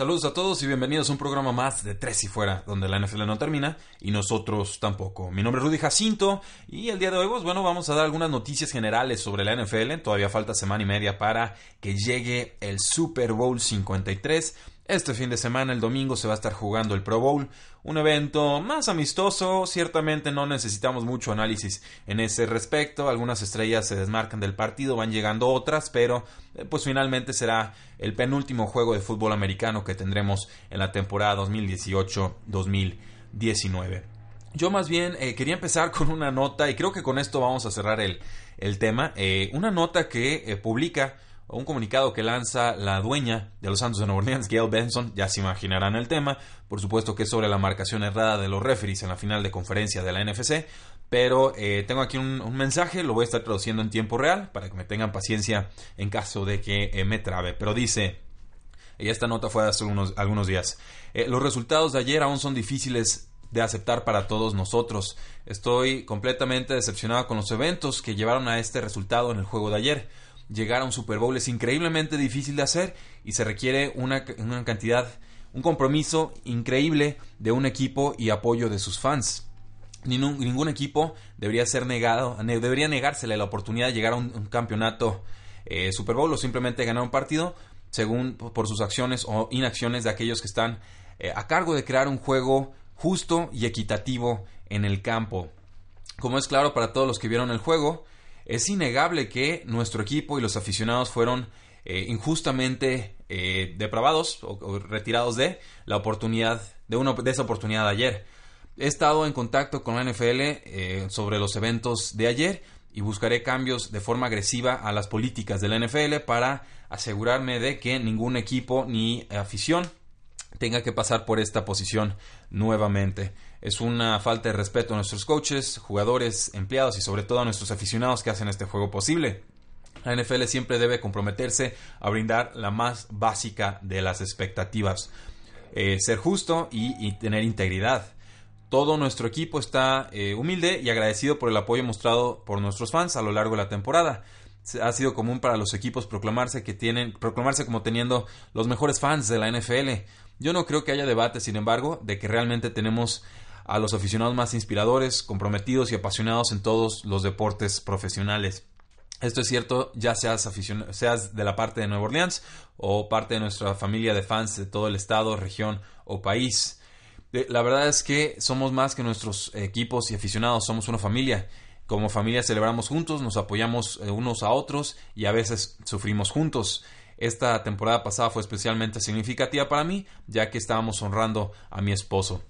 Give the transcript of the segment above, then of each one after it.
Saludos a todos y bienvenidos a un programa más de Tres y Fuera, donde la NFL no termina y nosotros tampoco. Mi nombre es Rudy Jacinto y el día de hoy, pues bueno, vamos a dar algunas noticias generales sobre la NFL. Todavía falta semana y media para que llegue el Super Bowl 53 este fin de semana, el domingo, se va a estar jugando el Pro Bowl, un evento más amistoso, ciertamente no necesitamos mucho análisis en ese respecto, algunas estrellas se desmarcan del partido, van llegando otras, pero eh, pues finalmente será el penúltimo juego de fútbol americano que tendremos en la temporada 2018-2019. Yo más bien eh, quería empezar con una nota y creo que con esto vamos a cerrar el, tema, eh, una nota que publica un comunicado que lanza la dueña de los Santos de Nueva Orleans, Gail Benson, ya se imaginarán el tema, por supuesto que es sobre la marcación errada de los referees en la final de conferencia de la NFC, pero eh, tengo aquí un, mensaje, lo voy a estar traduciendo en tiempo real para que me tengan paciencia en caso de que eh, me trabe, pero dice, y esta nota fue hace unos, algunos días, eh, los resultados de ayer aún son difíciles de aceptar para todos nosotros. Estoy completamente decepcionado con los eventos que llevaron a este resultado en el juego de ayer llegar a un Super Bowl es increíblemente difícil de hacer y se requiere una, cantidad, un compromiso increíble de un equipo y apoyo de sus fans. Ningún, equipo debería ser negado, debería negársele la oportunidad de llegar a un, campeonato eh, Super Bowl o simplemente ganar un partido según por sus acciones o inacciones de aquellos que están eh, a cargo de crear un juego justo y equitativo en el campo. Como es claro para todos los que vieron el juego, es innegable que nuestro equipo y los aficionados fueron eh, injustamente eh, depravados o, retirados de la oportunidad de, una, esa oportunidad de ayer. He estado en contacto con la NFL eh, sobre los eventos de ayer y buscaré cambios de forma agresiva a las políticas de la NFL para asegurarme de que ningún equipo ni afición tenga que pasar por esta posición nuevamente. Es una falta de respeto a nuestros coaches, jugadores, empleados y sobre todo a nuestros aficionados que hacen este juego posible. La NFL siempre debe comprometerse a brindar la más básica de las expectativas, eh, ser justo y, tener integridad. Todo nuestro equipo está eh, humilde y agradecido por el apoyo mostrado por nuestros fans a lo largo de la temporada ha sido común para los equipos proclamarse que tienen proclamarse como teniendo los mejores fans de la NFL. Yo no creo que haya debate, sin embargo, de que realmente tenemos a los aficionados más inspiradores, comprometidos y apasionados en todos los deportes profesionales. Esto es cierto, ya seas, seas de la parte de Nueva Orleans o parte de nuestra familia de fans de todo el estado, región o país. Eh, la verdad es que somos más que nuestros equipos y aficionados, somos una familia como familia celebramos juntos, nos apoyamos eh, unos a otros y a veces sufrimos juntos. Esta temporada pasada fue especialmente significativa para mí, ya que estábamos honrando a mi esposo.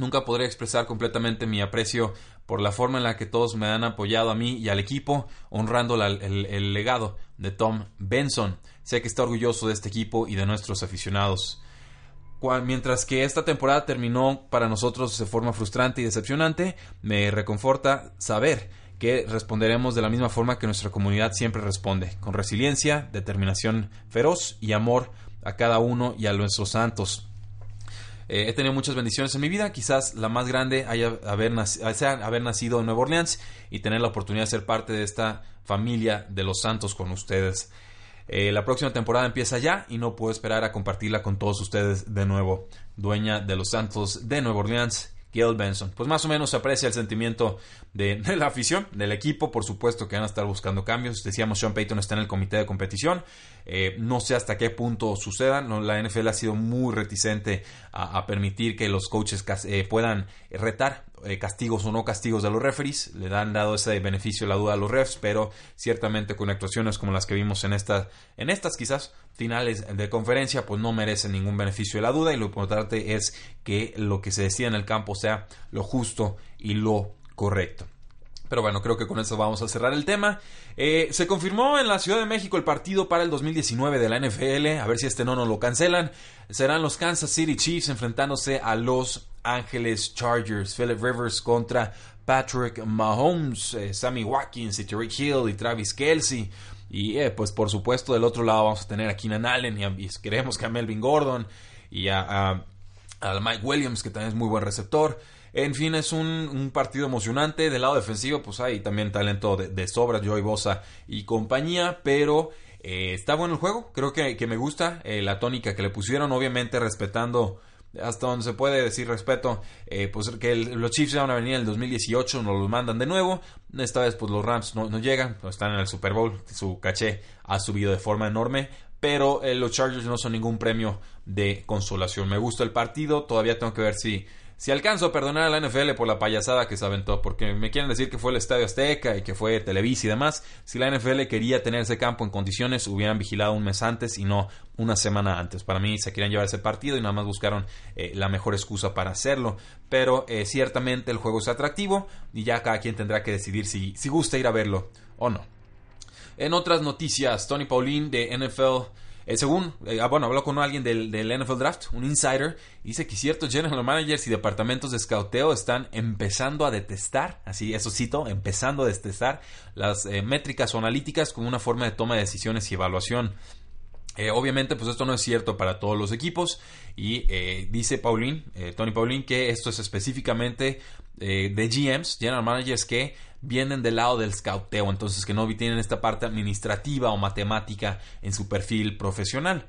Nunca podré expresar completamente mi aprecio por la forma en la que todos me han apoyado a mí y al equipo, honrando el, legado de Tom Benson. Sé que está orgulloso de este equipo y de nuestros aficionados. Mientras que esta temporada terminó para nosotros de forma frustrante y decepcionante, me reconforta saber que responderemos de la misma forma que nuestra comunidad siempre responde, con resiliencia, determinación feroz y amor a cada uno y a nuestros santos. Eh, he tenido muchas bendiciones en mi vida, quizás la más grande haya haber, sea haber nacido en Nueva Orleans y tener la oportunidad de ser parte de esta familia de los santos con ustedes. Eh, la próxima temporada empieza ya y no puedo esperar a compartirla con todos ustedes de nuevo. Dueña de los Santos de Nueva Orleans, Gail Benson. Pues más o menos se aprecia el sentimiento de, la afición, del equipo, por supuesto que van a estar buscando cambios. Decíamos, Sean Payton está en el comité de competición. Eh, no sé hasta qué punto suceda. la NFL ha sido muy reticente a, permitir que los coaches eh, puedan retar eh, castigos o no castigos de los referees. Le han dado ese beneficio la duda a los refs, pero ciertamente con actuaciones como las que vimos en, esta, en estas quizás finales de conferencia, pues no merecen ningún beneficio de la duda y lo importante es que lo que se decida en el campo sea lo justo y lo correcto. Pero bueno, creo que con eso vamos a cerrar el tema. Eh, se confirmó en la Ciudad de México el partido para el 2019 de la NFL. A ver si este no nos lo cancelan. Serán los Kansas City Chiefs enfrentándose a los Ángeles Chargers. Philip Rivers contra Patrick Mahomes, eh, Sammy Watkins y Tariq Hill y Travis Kelsey. Y eh, pues por supuesto del otro lado vamos a tener a Keenan Allen y, queremos que a Melvin Gordon y a, a Mike Williams que también es muy buen receptor. En fin, es un, partido emocionante. Del lado defensivo, pues hay también talento de, sobra, Joey Bosa y compañía, pero eh, está bueno el juego. Creo que, me gusta eh, la tónica que le pusieron, obviamente respetando hasta donde se puede decir respeto, eh, pues que los Chiefs van a venir en el 2018, nos los mandan de nuevo. Esta vez, pues los Rams no, llegan, están en el Super Bowl, su caché ha subido de forma enorme. Pero los Chargers no son ningún premio de consolación. Me gusta el partido, todavía tengo que ver si si alcanzo a perdonar a la NFL por la payasada que se aventó, porque me quieren decir que fue el Estadio Azteca y que fue Televisa y demás, si la NFL quería tener ese campo en condiciones, hubieran vigilado un mes antes y no una semana antes. Para mí se querían llevar ese partido y nada más buscaron eh, la mejor excusa para hacerlo. Pero eh, ciertamente el juego es atractivo y ya cada quien tendrá que decidir si, si gusta ir a verlo o no. En otras noticias, Tony Pauline de NFL eh, según, eh, ah, bueno, habló con alguien del, NFL Draft, un insider, dice que ciertos general managers y departamentos de scouteo están empezando a detestar, así, eso cito, empezando a detestar las eh, métricas o analíticas como una forma de toma de decisiones y evaluación. obviamente, pues esto no es cierto para todos los equipos y dice Pauline, Tony Pauline, que esto es específicamente de GMs, general managers que vienen del lado del scouteo, entonces que no tienen esta parte administrativa o matemática en su perfil profesional.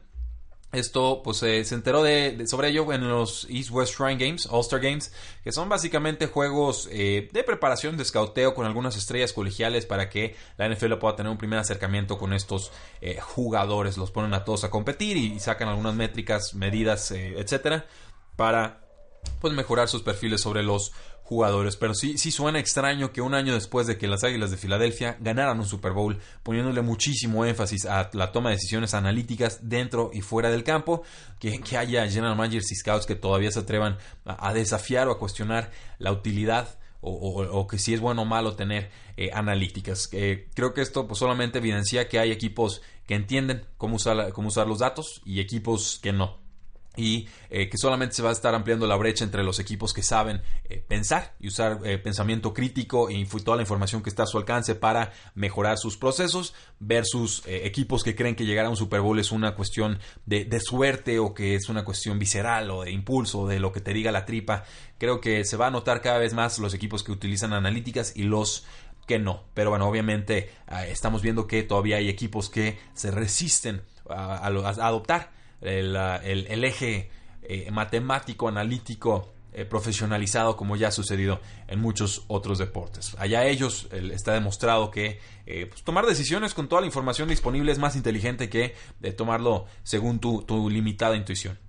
Esto, pues se enteró de, sobre ello en los East West Shrine Games, All-Star Games, que son básicamente juegos eh, de preparación de scouteo con algunas estrellas colegiales para que la NFL pueda tener un primer acercamiento con estos eh, jugadores. Los ponen a todos a competir y, sacan algunas métricas, medidas, eh, etcétera, para pues mejorar sus perfiles sobre los jugadores, pero sí, sí suena extraño que un año después de que las Águilas de Filadelfia ganaran un Super Bowl, poniéndole muchísimo énfasis a la toma de decisiones analíticas dentro y fuera del campo, que, haya general managers y scouts que todavía se atrevan a, desafiar o a cuestionar la utilidad o, que si es bueno o malo tener eh, analíticas. Eh, creo que esto pues, solamente evidencia que hay equipos que entienden cómo usar, cómo usar los datos y equipos que no y eh, que solamente se va a estar ampliando la brecha entre los equipos que saben eh, pensar y usar eh, pensamiento crítico y toda la información que está a su alcance para mejorar sus procesos versus equipos que creen que llegar a un Super Bowl es una cuestión de, de, suerte o que es una cuestión visceral o de impulso de lo que te diga la tripa. Creo que se va a notar cada vez más los equipos que utilizan analíticas y los que no. Pero bueno, obviamente estamos viendo que todavía hay equipos que se resisten a adoptar el, eje eh, matemático, analítico, eh, profesionalizado como ya ha sucedido en muchos otros deportes. Allá ellos está demostrado que eh, pues, tomar decisiones con toda la información disponible es más inteligente que tomarlo según tu limitada intuición.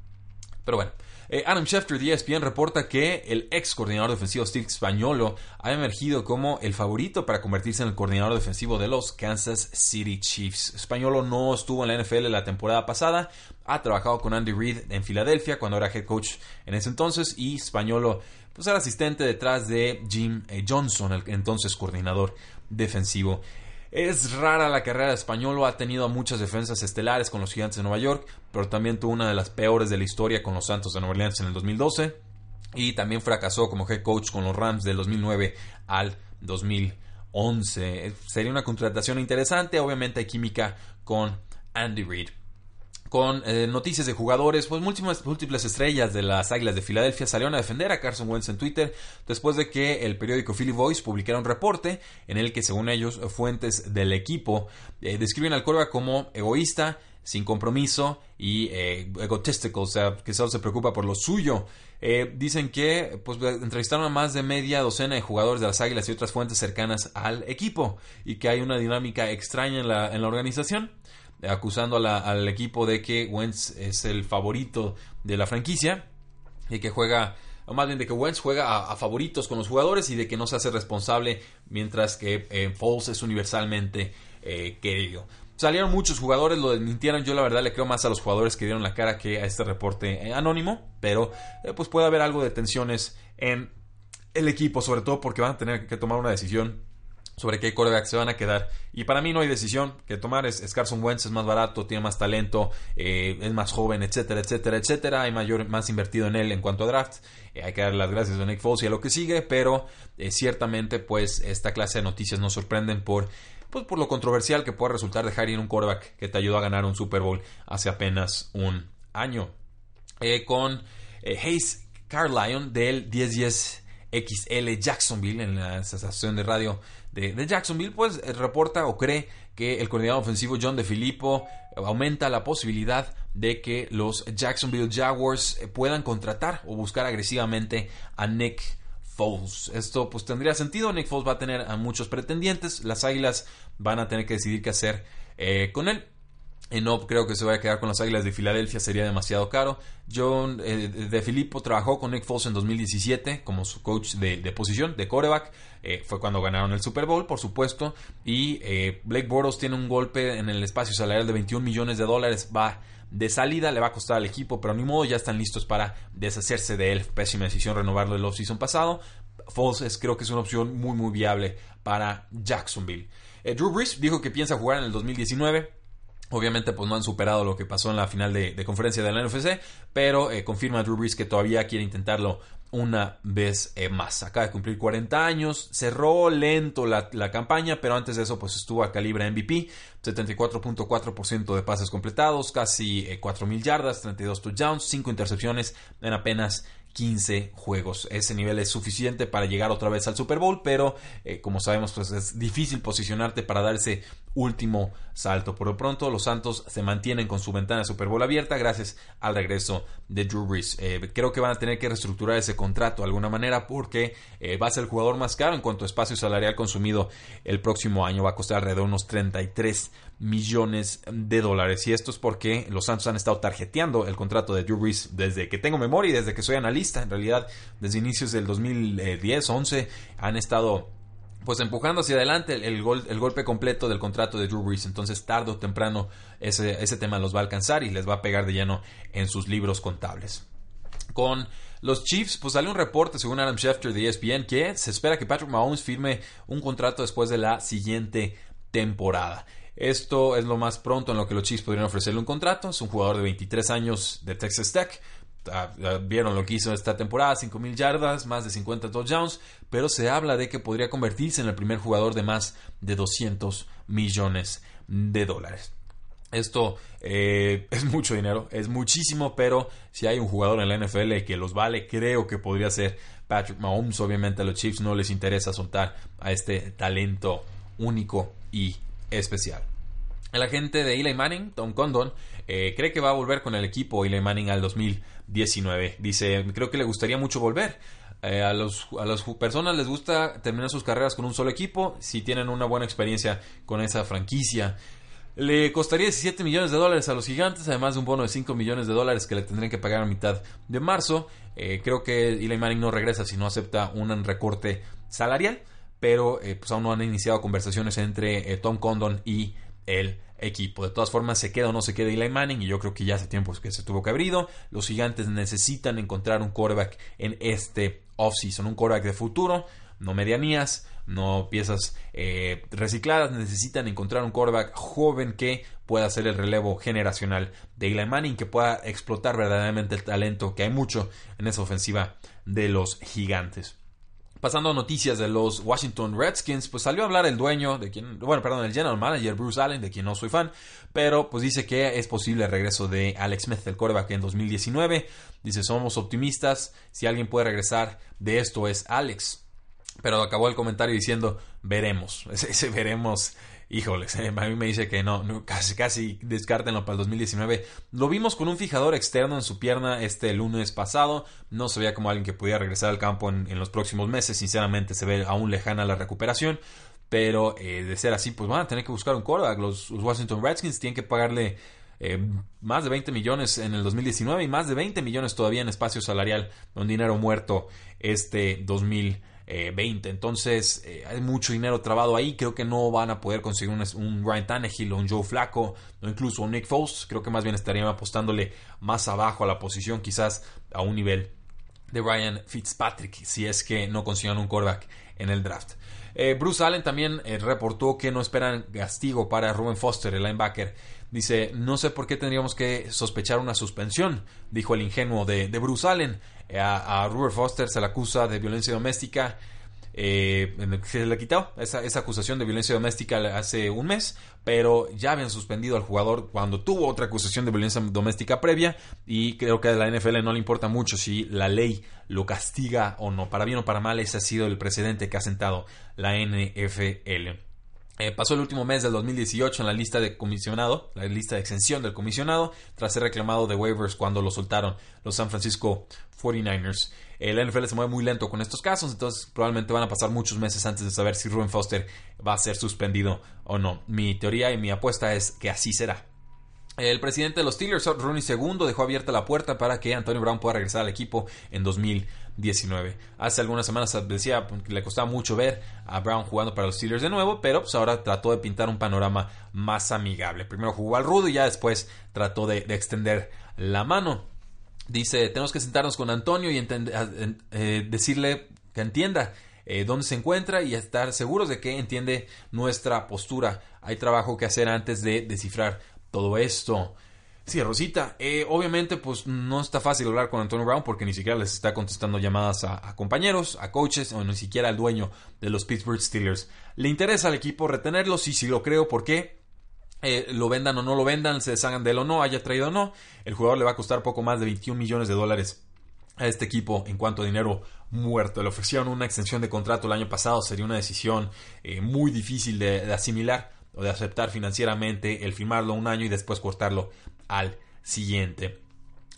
Pero bueno, eh, Adam Schefter de ESPN reporta que el ex coordinador defensivo Steve Spagnolo ha emergido como el favorito para convertirse en el coordinador defensivo de los Kansas City Chiefs. Spagnolo no estuvo en la NFL la temporada pasada, ha trabajado con Andy Reid en Filadelfia cuando era head coach en ese entonces y Spagnolo pues era asistente detrás de Jim eh, Johnson, el entonces coordinador defensivo. Es rara la carrera de Españolo, ha tenido muchas defensas estelares con los Gigantes de Nueva York, pero también tuvo una de las peores de la historia con los Santos de Nueva Orleans en el 2012 y también fracasó como head coach con los Rams del 2009 al 2011. Sería una contratación interesante, obviamente hay química con Andy Reid con eh, noticias de jugadores, pues múltiples, múltiples estrellas de las Águilas de Filadelfia salieron a defender a Carson Wentz en Twitter después de que el periódico Philly Voice publicara un reporte en el que, según ellos, fuentes del equipo eh, describen al Corva como egoísta, sin compromiso y eh, egotistical, o sea, que solo se preocupa por lo suyo. dicen que pues, entrevistaron a más de media docena de jugadores de las Águilas y otras fuentes cercanas al equipo y que hay una dinámica extraña en la, en la organización acusando al equipo de que Wentz es el favorito de la franquicia y que juega, o más bien de que Wentz juega a, favoritos con los jugadores y de que no se hace responsable, mientras que eh, Foles es universalmente eh, querido. Salieron muchos jugadores, lo desmintieron. Yo la verdad le creo más a los jugadores que dieron la cara que a este reporte eh, anónimo. Pero pues puede haber algo de tensiones en el equipo, sobre todo porque van a tener que tomar una decisión sobre qué quarterback se van a quedar. Y para mí no hay decisión que tomar. Es, Carson Wentz es más barato, tiene más talento, eh, es más joven, etcétera, etcétera, etcétera. Hay mayor, más invertido en él en cuanto a draft. Eh, hay que dar las gracias a Nick Foles y a lo que sigue, pero eh, ciertamente pues esta clase de noticias nos sorprenden por pues por lo controversial que puede resultar dejar ir un quarterback que te ayudó a ganar un Super Bowl hace apenas un año. con Hayes Carlyon del 1010 XL Jacksonville en la estación de radio de, Jacksonville, pues eh, reporta o cree que el coordinador ofensivo John DeFilippo aumenta la posibilidad de que los Jacksonville Jaguars eh, puedan contratar o buscar agresivamente a Nick Foles. Esto pues tendría sentido. Nick Foles va a tener a muchos pretendientes. Las Águilas van a tener que decidir qué hacer eh, con él no creo que se vaya a quedar con las Águilas de Filadelfia, sería demasiado caro. John eh, de Filippo trabajó con Nick Foles en 2017 como su coach de, posición, de coreback. Eh, fue cuando ganaron el Super Bowl, por supuesto. Y eh, Blake Bortles tiene un golpe en el espacio salarial de 21 millones de dólares. Va de salida, le va a costar al equipo, pero ni modo, ya están listos para deshacerse de él. Pésima decisión renovarlo el offseason pasado. Foles creo que es una opción muy, muy viable para Jacksonville. Drew Brees dijo que piensa jugar en el 2019 Obviamente, pues no han superado lo que pasó en la final de, conferencia de la NFC, pero eh, confirma Drew Brees que todavía quiere intentarlo una vez eh, más. Acaba de cumplir 40 años, cerró lento la, campaña, pero antes de eso pues estuvo a calibre MVP, 74.4% de pases completados, casi 4.000 eh, yardas, 32 touchdowns, 5 intercepciones en apenas 15 juegos. Ese nivel es suficiente para llegar otra vez al Super Bowl, pero como sabemos pues es difícil posicionarte para dar ese último salto. Por lo pronto, los Santos se mantienen con su ventana Super Bowl abierta gracias al regreso de Drew Brees. Eh, creo que van a tener que reestructurar ese contrato de alguna manera porque eh, va a ser el jugador más caro en cuanto a espacio salarial consumido el próximo año. Va a costar alrededor de unos 33 millones de dólares. Y esto es porque los Santos han estado tarjeteando el contrato de Drew Brees desde que tengo memoria y desde que soy analista. En realidad, desde inicios del 2010, 11, han estado pues empujando hacia adelante el, golpe completo del contrato de Drew Brees. Entonces, tarde o temprano, ese, ese tema los va a alcanzar y les va a pegar de lleno en sus libros contables. Con los Chiefs, pues sale un reporte según Adam Schefter de ESPN que se espera que Patrick Mahomes firme un contrato después de la siguiente temporada. Esto es lo más pronto en lo que los Chiefs podrían ofrecerle un contrato. Es un jugador de 23 años de Texas Tech. Vieron lo que hizo esta temporada, 5.000 yardas, más de 50 touchdowns, pero se habla de que podría convertirse en el primer jugador de más de 200 millones de dólares. Esto eh, es mucho dinero, es muchísimo, pero si hay un jugador en la NFL que los vale, creo que podría ser Patrick Mahomes. Obviamente a los Chiefs no les interesa soltar a este talento único y especial. El agente de Eli Manning, Tom Condon, eh, cree que va a volver con el equipo Eli Manning al 2019. Dice, creo que le gustaría mucho volver. Eh, a, los, a las personas les gusta terminar sus carreras con un solo equipo si tienen una buena experiencia con esa franquicia. Le costaría 17 millones de dólares a los gigantes, además de un bono de 5 millones de dólares que le tendrían que pagar a mitad de marzo. Eh, creo que Eli Manning no regresa si no acepta un recorte salarial, pero pues aún no han iniciado conversaciones entre Tom Condon y el equipo. De todas formas, se queda o no se queda Eli Manning, y yo creo que ya hace tiempo que se tuvo que. Los gigantes necesitan encontrar un quarterback en este offseason, un quarterback de futuro, no medianías, no piezas eh, recicladas, necesitan encontrar un quarterback joven que pueda hacer el relevo generacional de Eli Manning, que pueda explotar verdaderamente el talento que hay mucho en esa ofensiva de los gigantes. Pasando a noticias de los Washington Redskins, pues salió a hablar el dueño, de quien, bueno, perdón, el general manager Bruce Allen, de quien no soy fan, pero pues dice que es posible el regreso de Alex Smith, el coreback, en 2019. Dice, somos optimistas, si alguien puede regresar de esto es Alex. Pero acabó el comentario diciendo, veremos, ese veremos híjoles, a mí me dice que no, casi, casi descártenlo para el 2019. Lo vimos con un fijador externo en su pierna este lunes pasado. No se veía como alguien que pudiera regresar al campo en, los próximos meses. Sinceramente, se ve aún lejana la recuperación. Pero eh, de ser así, pues van a tener que buscar un quarterback. Los, Washington Redskins tienen que pagarle eh, más de 20 millones en el 2019 y más de 20 millones todavía en espacio salarial, un dinero muerto este 2019. 20. Eh, Entonces, eh, hay mucho dinero trabado ahí. Creo que no van a poder conseguir un, Ryan Tannehill o un Joe Flaco o incluso un Nick Foles. Creo que más bien estarían apostándole más abajo a la posición, quizás a un nivel de Ryan Fitzpatrick si es que no consigan un quarterback en el draft. Eh, Bruce Allen también reportó que no esperan castigo para Ruben Foster, el linebacker. Dice, no sé por qué tendríamos que sospechar una suspensión, dijo el ingenuo de, Bruce Allen. Eh, a, a Ruben Foster se le acusa de violencia doméstica eh, se le quitó esa, esa, acusación de violencia doméstica hace un mes, pero ya habían suspendido al jugador cuando tuvo otra acusación de violencia doméstica previa y creo que a la NFL no le importa mucho si la ley lo castiga o no. Para bien o para mal, ese ha sido el precedente que ha sentado la NFL. Eh, pasó el último mes del 2018 en la lista de comisionado, la lista de exención del comisionado, tras ser reclamado de waivers cuando lo soltaron los San Francisco 49ers. El NFL se mueve muy lento con estos casos, entonces probablemente van a pasar muchos meses antes de saber si Ruben Foster va a ser suspendido o no. Mi teoría y mi apuesta es que así será. El presidente de los Steelers, Rooney II, dejó abierta la puerta para que Antonio Brown pueda regresar al equipo en 2019. Hace algunas semanas decía que le costaba mucho ver a Brown jugando para los Steelers de nuevo, pero pues ahora trató de pintar un panorama más amigable. Primero jugó al rudo y ya después trató de, extender la mano. Dice, tenemos que sentarnos con Antonio y eh, decirle que entienda eh, dónde se encuentra y estar seguros de que entiende nuestra postura. Hay trabajo que hacer antes de descifrar todo esto. Sí, Rosita, eh, obviamente pues no está fácil hablar con Antonio Brown porque ni siquiera les está contestando llamadas a, compañeros, a coaches o ni siquiera al dueño de los Pittsburgh Steelers. ¿Le interesa al equipo retenerlo? Sí, sí lo creo. ¿Por qué? Eh, lo vendan o no lo vendan, se deshagan de él o no, haya traído o no. El jugador le va a costar poco más de 21 millones de dólares a este equipo en cuanto a dinero muerto. Le ofrecieron una extensión de contrato el año pasado, sería una decisión eh, muy difícil de asimilar o de aceptar financieramente el firmarlo un año y después cortarlo al siguiente.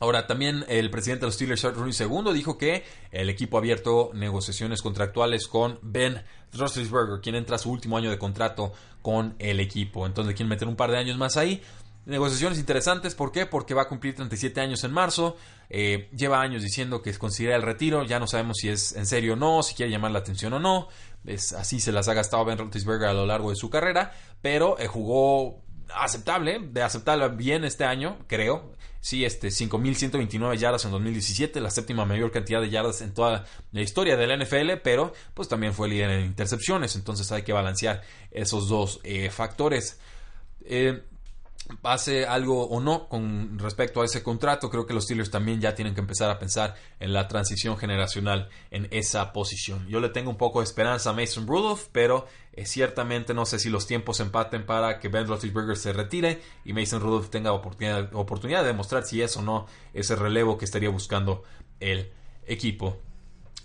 Ahora, también el presidente de los Steelers, Rooney II, dijo que el equipo ha abierto negociaciones contractuales con Ben Roethlisberger, quien entra a su último año de contrato con el equipo. Entonces, quieren meter un par de años más ahí. Negociaciones interesantes, ¿por qué? Porque va a cumplir 37 años en marzo. Eh, lleva años diciendo que considera el retiro. Ya no sabemos si es en serio o no, si quiere llamar la atención o no. Es, así se las ha gastado Ben Roethlisberger a lo largo de su carrera. Pero eh, jugó aceptable, de aceptarla bien este año, creo. Sí, este, 5.129 yardas en 2017, la séptima mayor cantidad de yardas en toda la historia del NFL, pero pues también fue líder en intercepciones, entonces hay que balancear esos dos eh, factores. Eh, pase algo o no con respecto a ese contrato, creo que los Steelers también ya tienen que empezar a pensar en la transición generacional en esa posición. Yo le tengo un poco de esperanza a Mason Rudolph, pero eh, ciertamente no sé si los tiempos empaten para que Ben Roethlisberger se retire y Mason Rudolph tenga oportunidad, oportunidad de demostrar si es o no ese relevo que estaría buscando el equipo.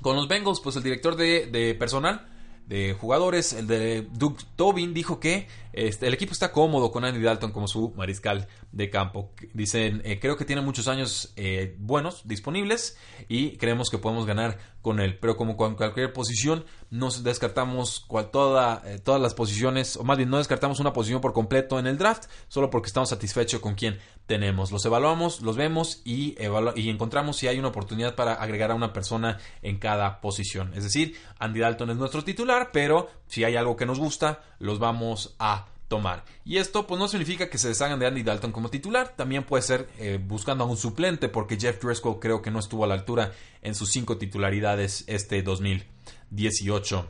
Con los Bengals, pues el director de, de personal de jugadores. El de Doug Tobin dijo que este, el equipo está cómodo con Andy Dalton como su mariscal de campo. Dicen, eh, creo que tiene muchos años eh, buenos disponibles y creemos que podemos ganar con él. Pero como con cualquier posición, no descartamos cual, toda, eh, todas las posiciones, o más bien no descartamos una posición por completo en el draft, solo porque estamos satisfechos con quien tenemos. Los evaluamos, los vemos y, y encontramos si hay una oportunidad para agregar a una persona en cada posición. Es decir, Andy Dalton es nuestro titular, pero si hay algo que nos gusta, los vamos a tomar. Y esto pues no significa que se deshagan de Andy Dalton como titular, también puede ser eh, buscando a un suplente porque Jeff Driscoll creo que no estuvo a la altura en sus cinco titularidades este 2018.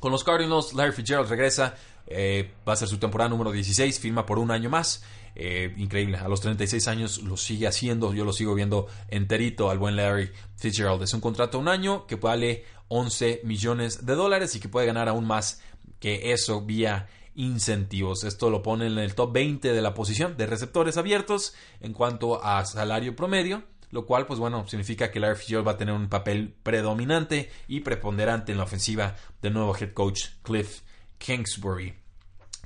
Con los Cardinals, Larry Fitzgerald regresa, eh, va a ser su temporada número 16, firma por un año más. Eh, increíble, a los 36 años lo sigue haciendo, yo lo sigo viendo enterito al buen Larry Fitzgerald. Es un contrato de un año que vale 11 millones de dólares y que puede ganar aún más que eso vía incentivos. Esto lo pone en el top 20 de la posición de receptores abiertos en cuanto a salario promedio, lo cual, pues bueno, significa que Larry Fitzgerald va a tener un papel predominante y preponderante en la ofensiva del nuevo head coach Cliff Kingsbury.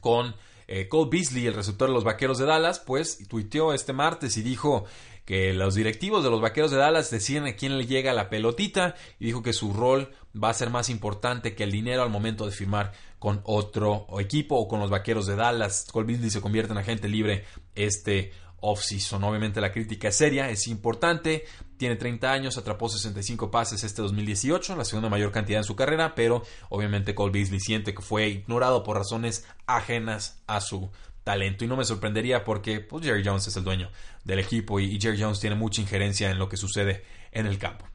Con eh, Cole Beasley, el receptor de los Vaqueros de Dallas, pues tuiteó este martes y dijo que los directivos de los Vaqueros de Dallas deciden a quién le llega la pelotita y dijo que su rol va a ser más importante que el dinero al momento de firmar con otro equipo o con los Vaqueros de Dallas. Cole Beasley se convierte en agente libre este off-season. Obviamente la crítica es seria, es importante. Tiene 30 años, atrapó 65 pases este 2018, la segunda mayor cantidad en su carrera, pero obviamente Cole Beasley siente que fue ignorado por razones ajenas a su talento. Y no me sorprendería porque pues, Jerry Jones es el dueño del equipo y, Jerry Jones tiene mucha injerencia en lo que sucede en el campo.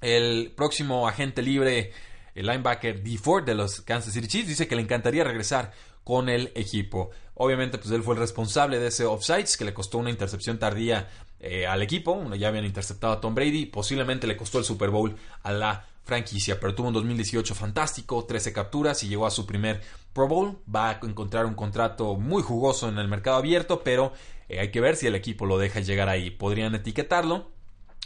El próximo agente libre, el linebacker D. Ford de los Kansas City Chiefs, dice que le encantaría regresar con el equipo. Obviamente, pues él fue el responsable de ese offsides que le costó una intercepción tardía eh, al equipo. Ya habían interceptado a Tom Brady. Posiblemente le costó el Super Bowl a la franquicia, pero tuvo un 2018 fantástico, 13 capturas y llegó a su primer Pro Bowl. Va a encontrar un contrato muy jugoso en el mercado abierto, pero eh, hay que ver si el equipo lo deja llegar ahí. Podrían etiquetarlo,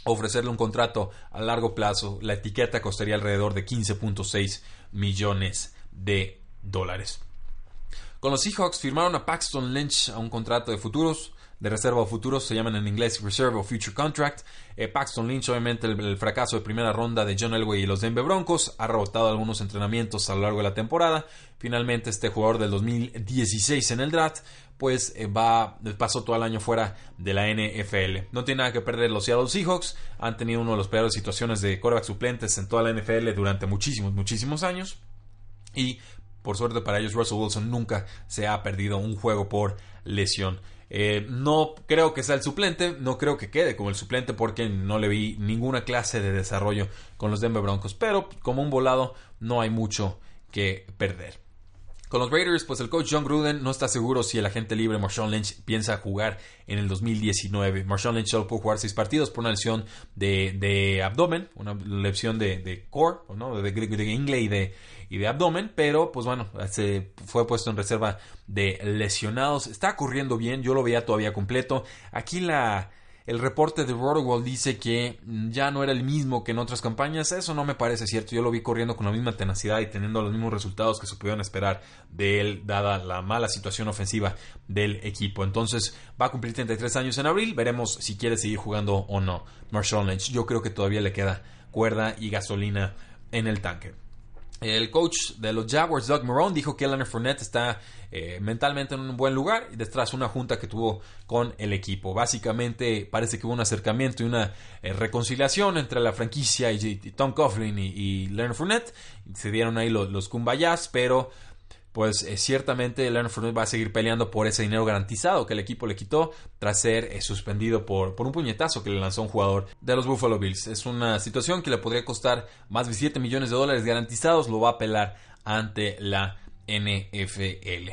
ofrecerle un contrato a largo plazo. La etiqueta costaría alrededor de 15.6 millones de dólares. Con los Seahawks firmaron a Paxton Lynch a un contrato de futuros de reserva o futuros, se llaman en inglés Reserve o Future Contract. Eh, Paxton Lynch, obviamente, el, fracaso de primera ronda de John Elway y los Denver Broncos, ha rebotado algunos entrenamientos a lo largo de la temporada. Finalmente, este jugador del 2016 en el draft, pues eh, va, pasó todo el año fuera de la NFL. No tiene nada que perder los Seattle Seahawks, han tenido una de las peores situaciones de quarterback suplentes en toda la NFL durante muchísimos, muchísimos años. Y por suerte para ellos, Russell Wilson nunca se ha perdido un juego por lesión. Eh, no creo que sea el suplente, no creo que quede como el suplente porque no le vi ninguna clase de desarrollo con los Denver Broncos, pero como un volado no hay mucho que perder. Con los Raiders, pues el coach John Gruden no está seguro si el agente libre Marshawn Lynch piensa jugar en el 2019. Marshawn Lynch solo pudo jugar seis partidos por una lesión de, abdomen, una lesión de, core, ¿no? de, de, ingle y de, y de abdomen, pero pues bueno, se fue puesto en reserva de lesionados. Está corriendo bien, yo lo veía todavía completo. Aquí la el reporte de Rotowall dice que ya no era el mismo que en otras campañas. Eso no me parece cierto. Yo lo vi corriendo con la misma tenacidad y teniendo los mismos resultados que se pudieron esperar de él, dada la mala situación ofensiva del equipo. Entonces va a cumplir 33 años en abril. Veremos si quiere seguir jugando o no. Marshall Lynch. Yo creo que todavía le queda cuerda y gasolina en el tanque. El coach de los Jaguars, Doug Marone, dijo que Leonard Fournette está eh, mentalmente en un buen lugar y detrás una junta que tuvo con el equipo. Básicamente parece que hubo un acercamiento y una eh, reconciliación entre la franquicia y, Tom Coughlin y, Leonard Fournette. Se dieron ahí los, los cumbayas, pero pues eh, ciertamente Leonard Fournette va a seguir peleando por ese dinero garantizado que el equipo le quitó tras ser eh, suspendido por, por un puñetazo que le lanzó un jugador de los Buffalo Bills. Es una situación que le podría costar más de 7 millones de dólares garantizados, lo va a apelar ante la NFL.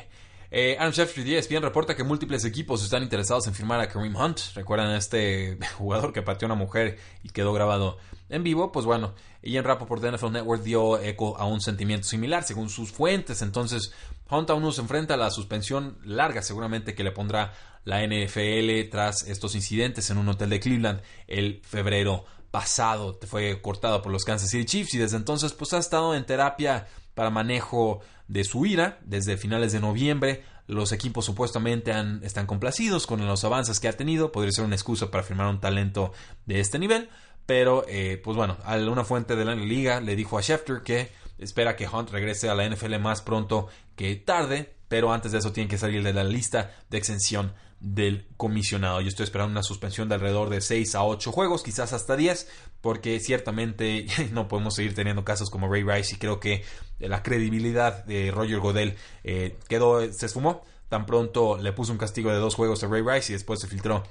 Eh, Adam de ESPN reporta que múltiples equipos están interesados en firmar a Kareem Hunt. ¿Recuerdan a este jugador que pateó a una mujer y quedó grabado en vivo? Pues bueno, Ian Rappaport de NFL Network dio eco a un sentimiento similar según sus fuentes. Entonces, Hunt aún no se enfrenta a la suspensión larga seguramente que le pondrá la NFL tras estos incidentes en un hotel de Cleveland el febrero pasado. Fue cortado por los Kansas City Chiefs y desde entonces pues ha estado en terapia para manejo de su ira desde finales de noviembre. Los equipos supuestamente han, están complacidos con los avances que ha tenido. Podría ser una excusa para firmar un talento de este nivel. Pero, eh, pues bueno, una fuente de la liga le dijo a Schefter que espera que Hunt regrese a la NFL más pronto que tarde. Pero antes de eso tiene que salir de la lista de exención del comisionado. Yo estoy esperando una suspensión de alrededor de 6 a 8 juegos, quizás hasta 10, porque ciertamente no podemos seguir teniendo casos como Ray Rice y creo que la credibilidad de Roger Godel eh, quedó, se esfumó. Tan pronto le puso un castigo de dos juegos a Ray Rice y después se filtró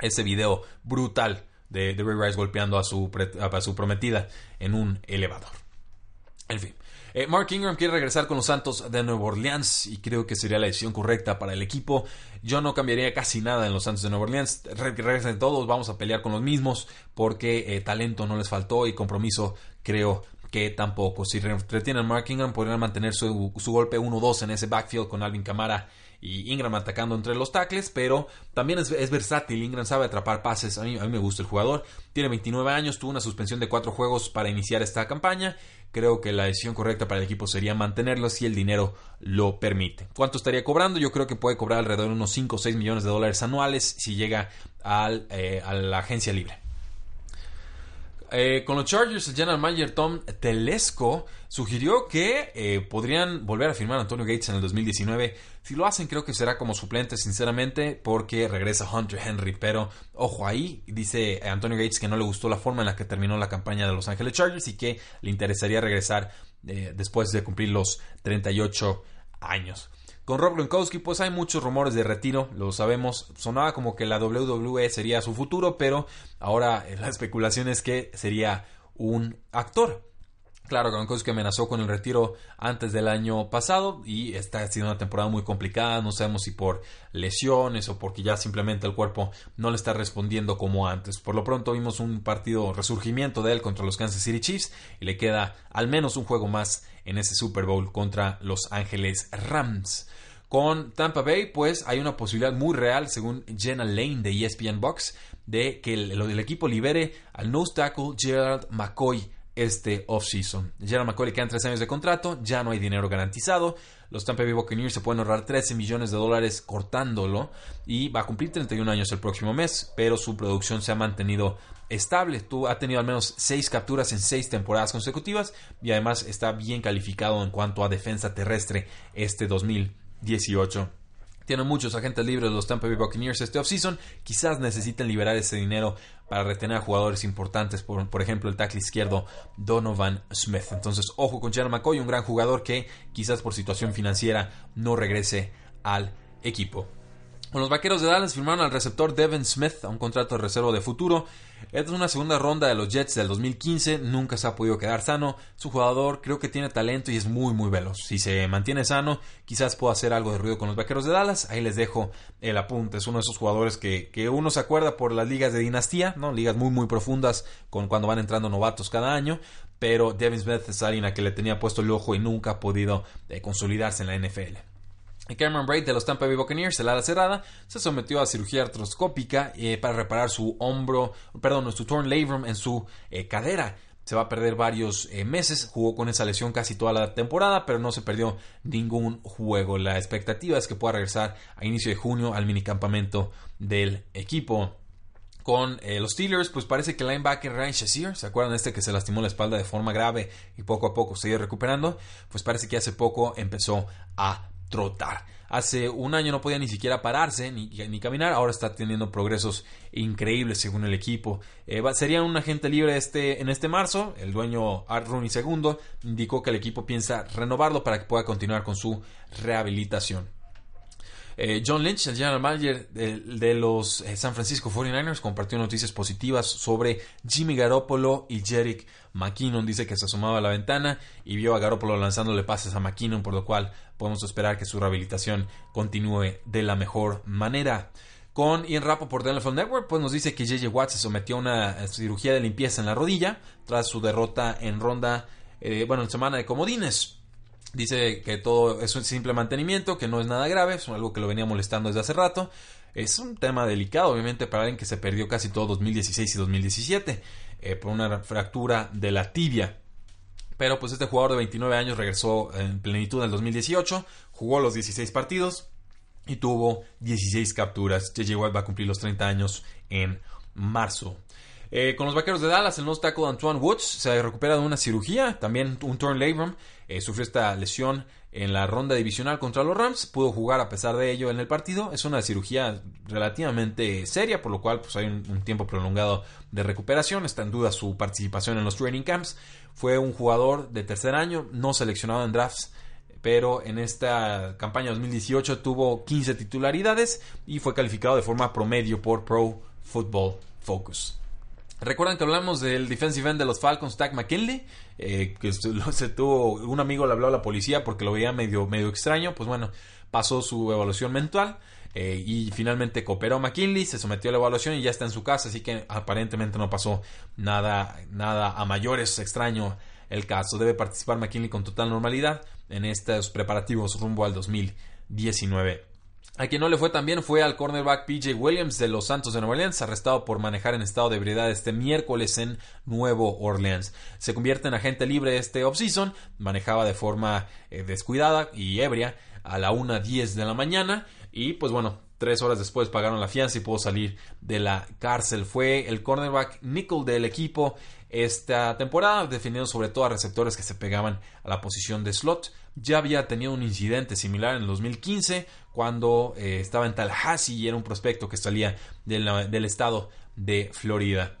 ese video brutal de, Ray Rice golpeando a su, a su prometida en un elevador. En fin. Eh, Mark Ingram quiere regresar con los Santos de Nueva Orleans y creo que sería la decisión correcta para el equipo. Yo no cambiaría casi nada en los Santos de Nueva Orleans. regresen todos, vamos a pelear con los mismos porque eh, talento no les faltó y compromiso creo que tampoco. Si retienen Mark Ingram podrían mantener su, su golpe 1-2 en ese backfield con Alvin Kamara y Ingram atacando entre los tackles, pero también es, versátil. Ingram sabe atrapar pases. A mí, me gusta el jugador. Tiene 29 años, tuvo una suspensión de 4 juegos para iniciar esta campaña. Creo que la decisión correcta para el equipo sería mantenerlo si el dinero lo permite. ¿Cuánto estaría cobrando? Yo creo que puede cobrar alrededor de unos 5 o 6 millones de dólares anuales si llega eh, a la agencia libre. Eh, con los Chargers, el general manager Tom Telesco sugirió que eh, podrían volver a firmar a Antonio Gates en el 2019. Si lo hacen, creo que será como suplente, sinceramente, porque regresa Hunter Henry. Pero ojo ahí, dice Antonio Gates que no le gustó la forma en la que terminó la campaña de Los Ángeles Chargers y que le interesaría regresar eh, después de cumplir los 38 años. Con Rob Gronkowski, pues hay muchos rumores de retiro, lo sabemos. Sonaba como que la WWE sería su futuro, pero ahora eh, la especulación es que sería un actor. Claro, que amenazó con el retiro antes del año pasado y está siendo una temporada muy complicada. No sabemos si por lesiones o porque ya simplemente el cuerpo no le está respondiendo como antes. Por lo pronto vimos un partido resurgimiento de él contra los Kansas City Chiefs y le queda al menos un juego más en ese Super Bowl contra los Ángeles Rams. Con Tampa Bay, pues hay una posibilidad muy real, según Jenna Lane de ESPN Box, de que el, el equipo libere al nose tackle Gerald McCoy este offseason. Gerald McCoy quedan tres años de contrato, ya no hay dinero garantizado. Los Tampa Bay Buccaneers se pueden ahorrar 13 millones de dólares cortándolo y va a cumplir 31 años el próximo mes, pero su producción se ha mantenido estable. Tú ha tenido al menos 6 capturas en 6 temporadas consecutivas y además está bien calificado en cuanto a defensa terrestre este 2018. Tienen muchos agentes libres los Tampa Bay Buccaneers este offseason. Quizás necesiten liberar ese dinero para retener a jugadores importantes, por, ejemplo el tackle izquierdo Donovan Smith. Entonces, ojo con Gerald McCoy, un gran jugador que quizás por situación financiera no regrese al equipo. Los vaqueros de Dallas firmaron al receptor Devin Smith a un contrato de reserva de futuro. Esta es una segunda ronda de los Jets del 2015. Nunca se ha podido quedar sano. Su jugador creo que tiene talento y es muy, muy veloz. Si se mantiene sano, quizás pueda hacer algo de ruido con los vaqueros de Dallas. Ahí les dejo el apunte. Es uno de esos jugadores que, que uno se acuerda por las ligas de dinastía, ¿no? Ligas muy, muy profundas con cuando van entrando novatos cada año. Pero Devin Smith es alguien a que le tenía puesto el ojo y nunca ha podido eh, consolidarse en la NFL. Cameron Braid de los Tampa Bay Buccaneers, el ala cerrada, se sometió a cirugía artroscópica eh, para reparar su hombro, perdón, su torn labrum en su eh, cadera. Se va a perder varios eh, meses, jugó con esa lesión casi toda la temporada, pero no se perdió ningún juego. La expectativa es que pueda regresar a inicio de junio al minicampamento del equipo con los Steelers, pues parece que el linebacker Ryan Shazier, ¿se acuerdan este que se lastimó la espalda de forma grave y poco a poco sigue recuperando? Pues parece que hace poco empezó a trotar. Hace un año no podía ni siquiera pararse ni, ni caminar, ahora está teniendo progresos increíbles según el equipo. Eh, sería un agente libre este, en este marzo. El dueño Art Rooney II indicó que el equipo piensa renovarlo para que pueda continuar con su rehabilitación. Eh, John Lynch, el general manager de, los eh, San Francisco 49ers, compartió noticias positivas sobre Jimmy Garoppolo y Jerick McKinnon. Dice que se asomaba a la ventana y vio a Garoppolo lanzándole pases a McKinnon, por lo cual podemos esperar que su rehabilitación continúe de la mejor manera. Con Ian Rapo por Telephone Network, pues nos dice que JJ Watt se sometió a una cirugía de limpieza en la rodilla tras su derrota en ronda, eh, bueno, en semana de comodines. Dice que todo es un simple mantenimiento, que no es nada grave, es algo que lo venía molestando desde hace rato. Es un tema delicado, obviamente, para alguien que se perdió casi todo 2016 y 2017 eh, por una fractura de la tibia. Pero pues este jugador de 29 años regresó en plenitud en el 2018, jugó los 16 partidos y tuvo 16 capturas. JJ Watt va a cumplir los 30 años en marzo. Eh, con los vaqueros de Dallas, el nose tackle Antoine Woods se recupera de una cirugía, también un torn labrum. Eh, sufrió esta lesión en la ronda divisional contra los Rams. Pudo jugar a pesar de ello en el partido. Es una cirugía relativamente seria, por lo cual pues, hay un, tiempo prolongado de recuperación. Está en duda su participación en los training camps. Fue un jugador de tercer año, no seleccionado en drafts pero en esta campaña 2018 tuvo 15 titularidades y fue calificado de forma promedio por Pro Football Focus. Recuerdan que hablamos del defensive end de los Falcons, Tag McKinley, eh, que se tuvo, un amigo le habló a la policía porque lo veía medio, medio extraño, pues bueno, pasó su evaluación mental eh, y finalmente cooperó McKinley, se sometió a la evaluación y ya está en su casa, así que aparentemente no pasó nada, nada a mayores extraño el caso. Debe participar McKinley con total normalidad en estos preparativos rumbo al 2019. A quien no le fue tan bien fue al cornerback PJ Williams de los Santos de Nueva Orleans, arrestado por manejar en estado de ebriedad este miércoles en Nuevo Orleans. Se convierte en agente libre este offseason, manejaba de forma eh, descuidada y ebria a la 1.10 de la mañana y pues bueno, tres horas después pagaron la fianza y pudo salir de la cárcel. Fue el cornerback nickel del equipo esta temporada, defendiendo sobre todo a receptores que se pegaban a la posición de slot. Ya había tenido un incidente similar en el 2015 cuando eh, estaba en Tallahassee y era un prospecto que salía del, estado de Florida.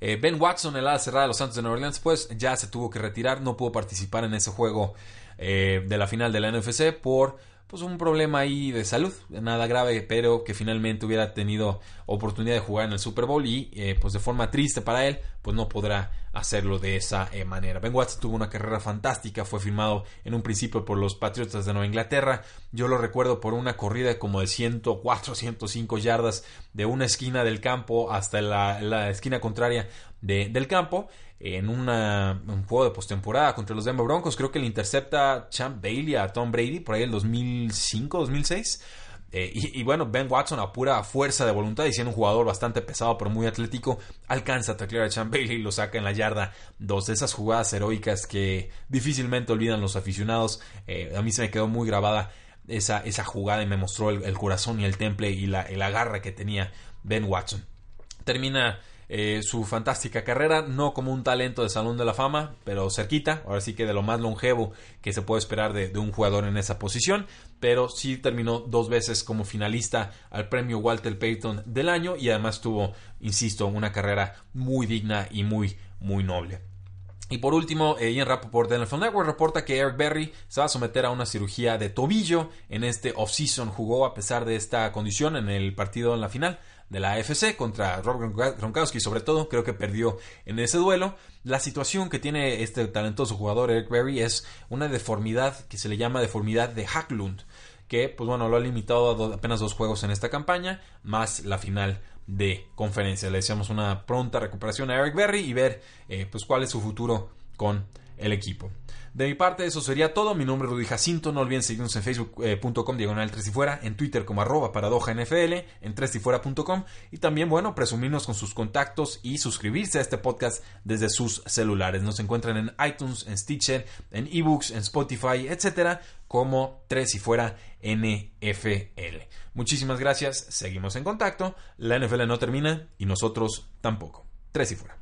Eh, ben Watson, el ala cerrada de los Santos de Nueva Orleans, pues ya se tuvo que retirar, no pudo participar en ese juego eh, de la final de la NFC por pues un problema ahí de salud, nada grave, pero que finalmente hubiera tenido oportunidad de jugar en el Super Bowl y pues de forma triste para él, pues no podrá hacerlo de esa eh, manera. Ben Watson tuvo una carrera fantástica, fue firmado en un principio por los Patriotas de Nueva Inglaterra. Yo lo recuerdo por una corrida como de 104, 105 yardas de una esquina del campo hasta la, esquina contraria del campo en un juego de postemporada contra los Denver Broncos. Creo que le intercepta Champ Bailey a Tom Brady por ahí el 2005, 2006. Eh, y, bueno, Ben Watson a pura fuerza de voluntad y siendo un jugador bastante pesado pero muy atlético, alcanza a taclear a Champ Bailey y lo saca en la yarda. Dos de esas jugadas heroicas que difícilmente olvidan los aficionados. Eh, a mí se me quedó muy grabada esa, esa jugada y me mostró el, corazón y el temple y la, el agarre que tenía Ben Watson. Termina eh, su fantástica carrera, no como un talento de Salón de la Fama, pero cerquita, ahora sí que de lo más longevo que se puede esperar de, un jugador en esa posición, pero sí terminó dos veces como finalista al premio Walter Payton del año y además tuvo, insisto, una carrera muy digna y muy, muy noble. Y por último, eh, Ian Rappaport de NFL Network reporta que Eric Berry se va a someter a una cirugía de tobillo en este offseason. Jugó a pesar de esta condición en el partido en la final de la AFC contra Rob Gronkowski, sobre todo, creo que perdió en ese duelo. La situación que tiene este talentoso jugador Eric Berry es una deformidad que se le llama deformidad de Hacklund, que pues bueno, lo ha limitado a apenas dos juegos en esta campaña, más la final de conferencia. Le deseamos una pronta recuperación a Eric Berry y ver eh, pues cuál es su futuro con el equipo. De mi parte, eso sería todo. Mi nombre es Rudy Jacinto. No olviden seguirnos en facebook.com diagonal 3 y fuera, en Twitter como arroba paradoja NFL, en 3 y fuera.com y también, bueno, presumirnos con sus contactos y suscribirse a este podcast desde sus celulares. Nos encuentran en iTunes, en Stitcher, en eBooks, en Spotify, etcétera, como 3 y fuera NFL. Muchísimas gracias. Seguimos en contacto. La NFL no termina y nosotros tampoco. 3 y fuera.